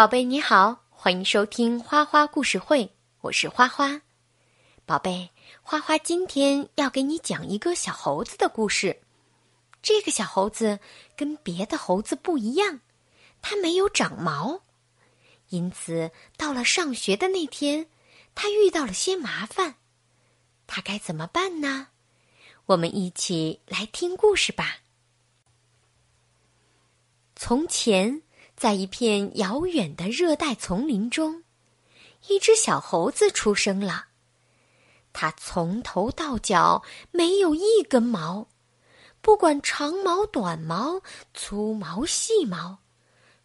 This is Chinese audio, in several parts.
宝贝你好，欢迎收听花花故事会，我是花花。宝贝，花花今天要给你讲一个小猴子的故事。这个小猴子跟别的猴子不一样，它没有长毛，因此到了上学的那天，它遇到了些麻烦。它该怎么办呢？我们一起来听故事吧。从前。在一片遥远的热带丛林中，一只小猴子出生了。它从头到脚没有一根毛，不管长毛、短毛、粗毛、细毛，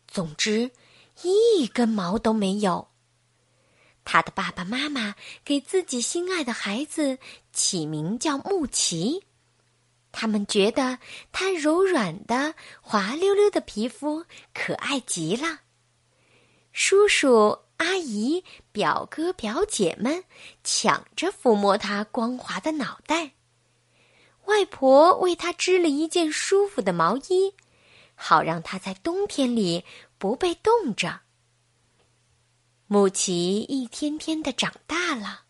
总之一根毛都没有。他的爸爸妈妈给自己心爱的孩子起名叫木奇。他们觉得它柔软的、滑溜溜的皮肤可爱极了。叔叔、阿姨、表哥、表姐们抢着抚摸它光滑的脑袋。外婆为它织了一件舒服的毛衣，好让它在冬天里不被冻着。木奇一天天的长大了。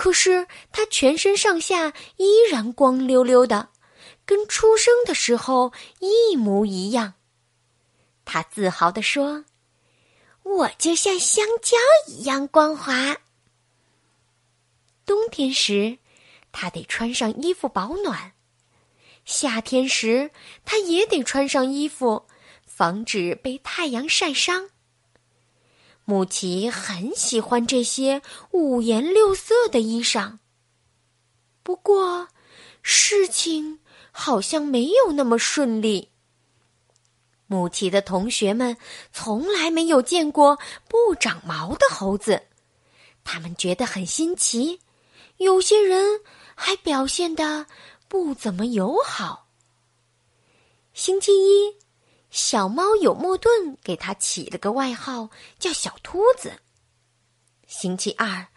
可是他全身上下依然光溜溜的，跟出生的时候一模一样。他自豪地说：“我就像香蕉一样光滑。”冬天时，他得穿上衣服保暖；夏天时，他也得穿上衣服，防止被太阳晒伤。母奇很喜欢这些五颜六色的衣裳。不过，事情好像没有那么顺利。母奇的同学们从来没有见过不长毛的猴子，他们觉得很新奇。有些人还表现的不怎么友好。星期一。小猫有莫顿给他起了个外号，叫小秃子。星期二，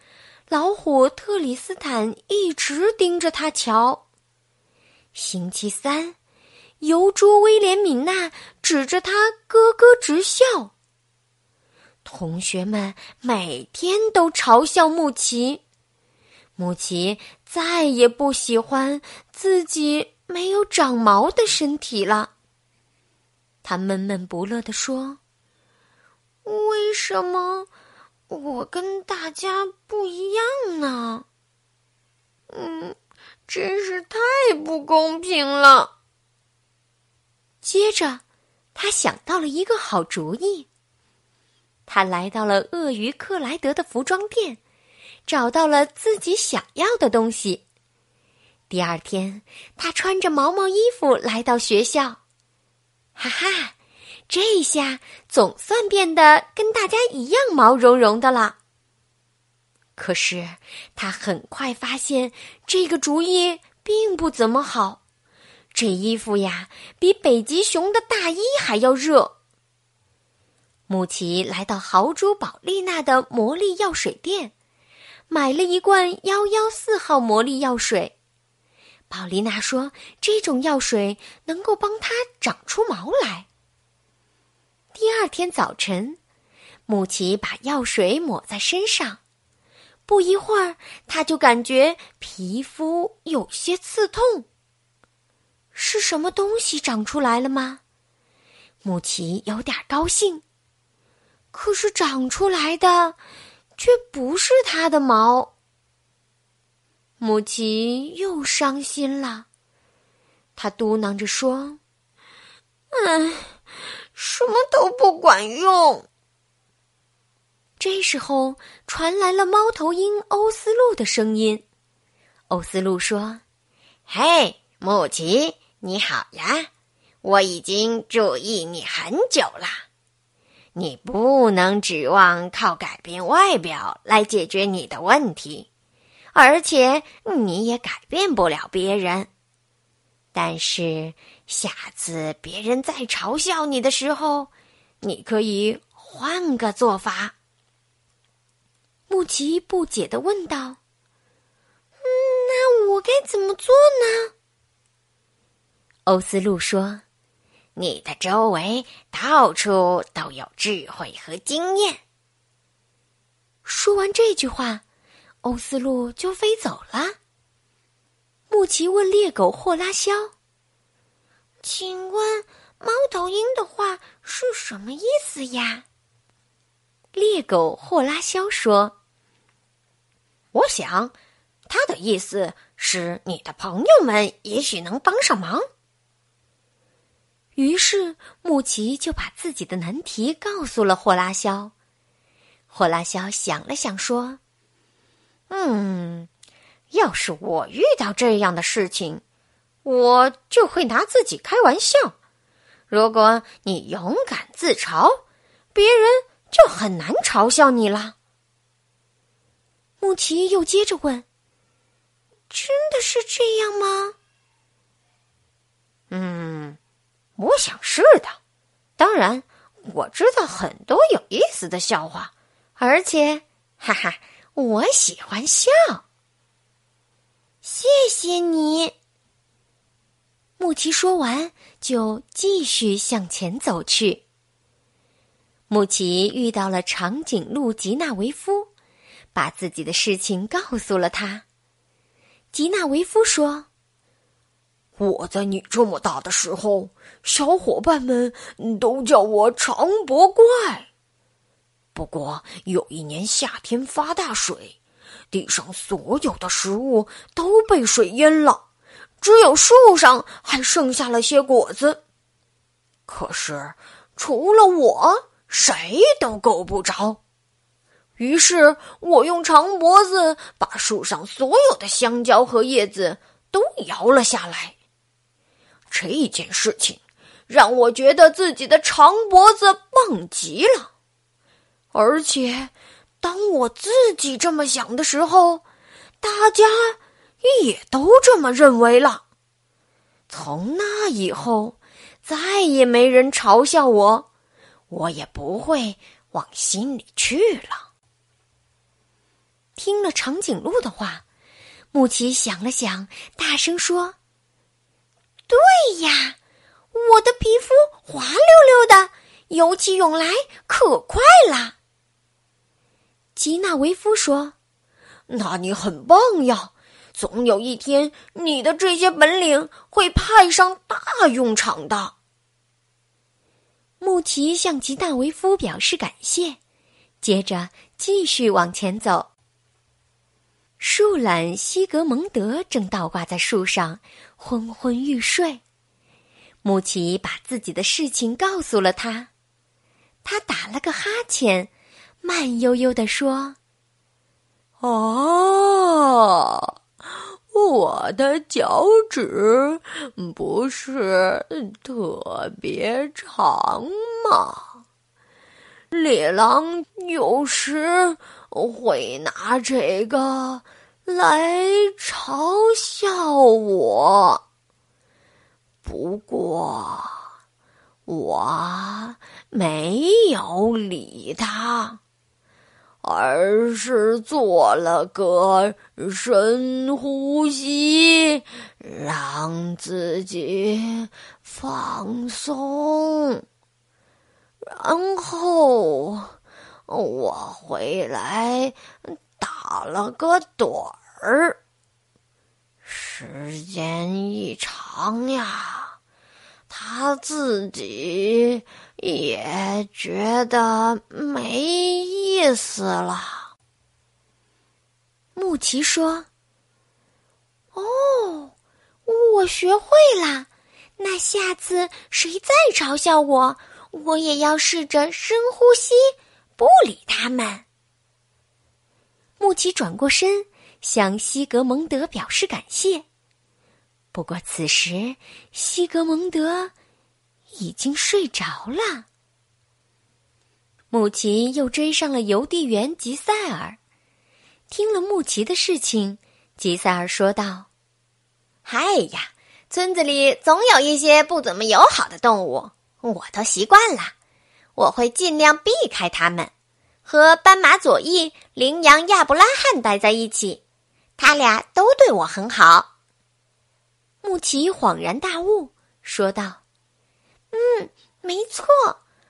老虎特里斯坦一直盯着他瞧。星期三，油猪威廉敏娜指着他咯咯直笑。同学们每天都嘲笑木奇，木奇再也不喜欢自己没有长毛的身体了。他闷闷不乐地说：“为什么我跟大家不一样呢？嗯，真是太不公平了。”接着，他想到了一个好主意。他来到了鳄鱼克莱德的服装店，找到了自己想要的东西。第二天，他穿着毛毛衣服来到学校。哈哈，这下总算变得跟大家一样毛茸茸的了。可是他很快发现这个主意并不怎么好。这衣服呀，比北极熊的大衣还要热。木奇来到豪猪宝丽娜的魔力药水店，买了一罐幺幺四号魔力药水。宝丽娜说：“这种药水能够帮它长出毛来。”第二天早晨，木奇把药水抹在身上，不一会儿，他就感觉皮肤有些刺痛。是什么东西长出来了吗？木奇有点高兴，可是长出来的却不是他的毛。母鸡又伤心了，他嘟囔着说：“唉，什么都不管用。”这时候传来了猫头鹰欧斯路的声音。欧斯路说：“嘿，木奇，你好呀！我已经注意你很久了。你不能指望靠改变外表来解决你的问题。”而且你也改变不了别人，但是下次别人再嘲笑你的时候，你可以换个做法。木奇不解的问道：“，那我该怎么做呢？”欧斯路说：“你的周围到处都有智慧和经验。说完这句话，欧斯陆就飞走了。穆奇问猎狗霍拉肖：“请问，猫头鹰的话是什么意思呀？”猎狗霍拉肖说：“我想，他的意思是你的朋友们也许能帮上忙。”于是，穆奇就把自己的难题告诉了霍拉肖。霍拉肖想了想，说：“嗯，要是我遇到这样的事情，我就会拿自己开玩笑。如果你勇敢自嘲，别人就很难嘲笑你了。”穆奇又接着问：“真的是这样吗？”“嗯。”我想是的，当然我知道很多有意思的笑话，而且，哈哈，我喜欢笑。谢谢你。穆奇说完，就继续向前走去。穆奇遇到了长颈鹿吉纳维夫，把自己的事情告诉了他。吉纳维夫说。我在你这么大的时候，小伙伴们都叫我长脖怪。不过有一年夏天发大水，地上所有的食物都被水淹了，只有树上还剩下了些果子。可是除了我，谁都够不着。于是我用长脖子把树上所有的香蕉和叶子都摇了下来。这一件事情让我觉得自己的长脖子棒极了，而且当我自己这么想的时候，大家也都这么认为了。从那以后，再也没人嘲笑我，我也不会往心里去了。听了长颈鹿的话，木奇想了想，大声说。对呀，我的皮肤滑溜溜的，游起泳来可快了。吉纳维夫说：“那你很棒呀，总有一天你的这些本领会派上大用场的。”穆奇向吉纳维夫表示感谢，接着继续往前走。树懒西格蒙德正倒挂在树上，昏昏欲睡。穆奇把自己的事情告诉了他，他打了个哈欠，慢悠悠地说：“哦，我的脚趾不是特别长吗？猎狼有时会拿这个。”来嘲笑我，不过我没有理他，而是做了个深呼吸，让自己放松，然后我回来。打了个盹儿，时间一长呀，他自己也觉得没意思了。穆奇说：“哦，我学会了。那下次谁再嘲笑我，我也要试着深呼吸，不理他们。”穆奇转过身，向西格蒙德表示感谢。不过此时，西格蒙德已经睡着了。穆奇又追上了邮递员吉塞尔。听了穆奇的事情，吉塞尔说道：“嗨呀，村子里总有一些不怎么友好的动物，我都习惯了。我会尽量避开它们。”和斑马左翼、羚羊亚布拉罕待在一起，他俩都对我很好。穆奇恍然大悟，说道：“嗯，没错，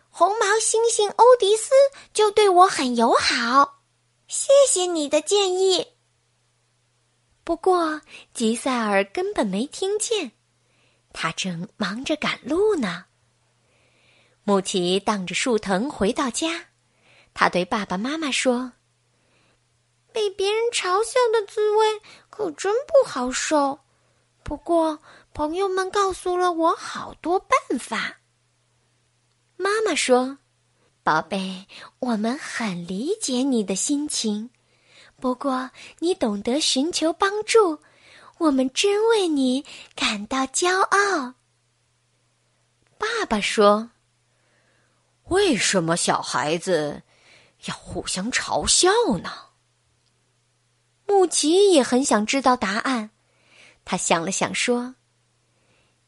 红毛猩猩欧迪斯就对我很友好。谢谢你的建议。不过吉赛尔根本没听见，他正忙着赶路呢。穆奇荡着树藤回到家，他对爸爸妈妈说：“被别人嘲笑的滋味可真不好受。不过朋友们告诉了我好多办法。”妈妈说：“宝贝，我们很理解你的心情。”不过，你懂得寻求帮助，我们真为你感到骄傲。爸爸说：“为什么小孩子要互相嘲笑呢？”穆奇也很想知道答案，他想了想说：“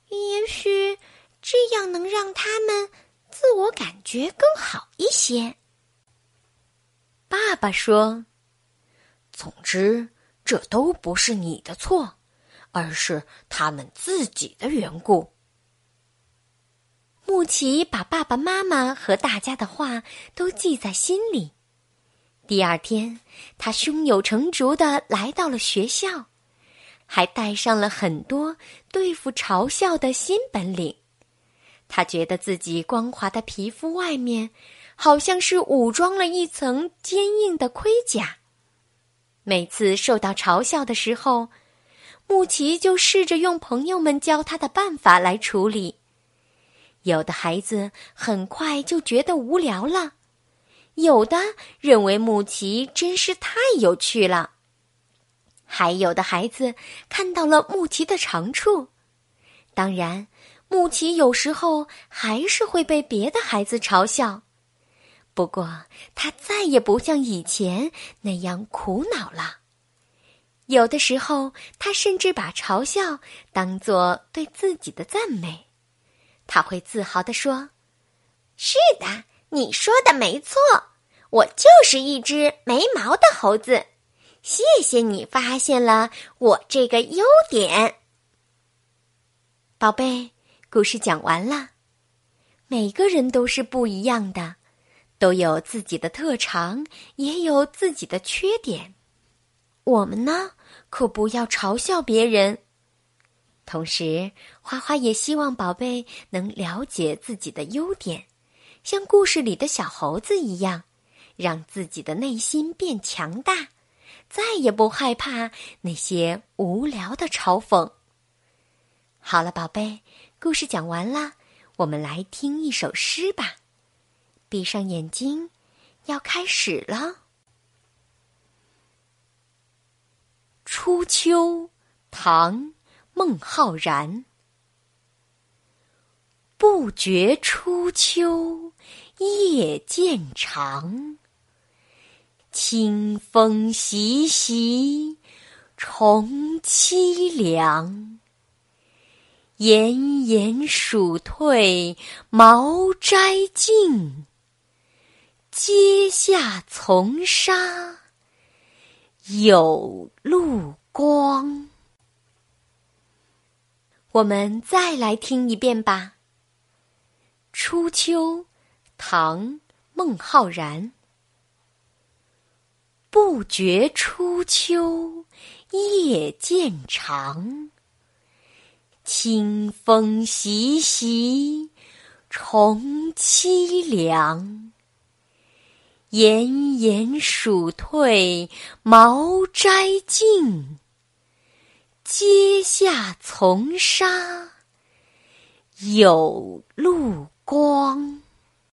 也许这样能让他们自我感觉更好一些。”爸爸说。总之，这都不是你的错，而是他们自己的缘故。穆奇把爸爸妈妈和大家的话都记在心里。第二天，他胸有成竹的来到了学校，还带上了很多对付嘲笑的新本领。他觉得自己光滑的皮肤外面，好像是武装了一层坚硬的盔甲。每次受到嘲笑的时候，穆奇就试着用朋友们教他的办法来处理。有的孩子很快就觉得无聊了，有的认为穆奇真是太有趣了，还有的孩子看到了穆奇的长处。当然，穆奇有时候还是会被别的孩子嘲笑。不过，他再也不像以前那样苦恼了。有的时候，他甚至把嘲笑当做对自己的赞美。他会自豪地说：“是的，你说的没错，我就是一只没毛的猴子。谢谢你发现了我这个优点。”宝贝，故事讲完了。每个人都是不一样的。都有自己的特长，也有自己的缺点。我们呢，可不要嘲笑别人。同时，花花也希望宝贝能了解自己的优点，像故事里的小猴子一样，让自己的内心变强大，再也不害怕那些无聊的嘲讽。好了，宝贝，故事讲完了，我们来听一首诗吧。闭上眼睛，要开始了。初秋，唐·孟浩然。不觉初秋夜渐长，清风习习，重凄凉。炎炎暑退，茅斋静。阶下丛沙，有路光。我们再来听一遍吧。初秋，唐·孟浩然。不觉初秋夜渐长，清风习习，重凄凉。炎炎暑退，毛摘尽。阶下丛沙，有路光。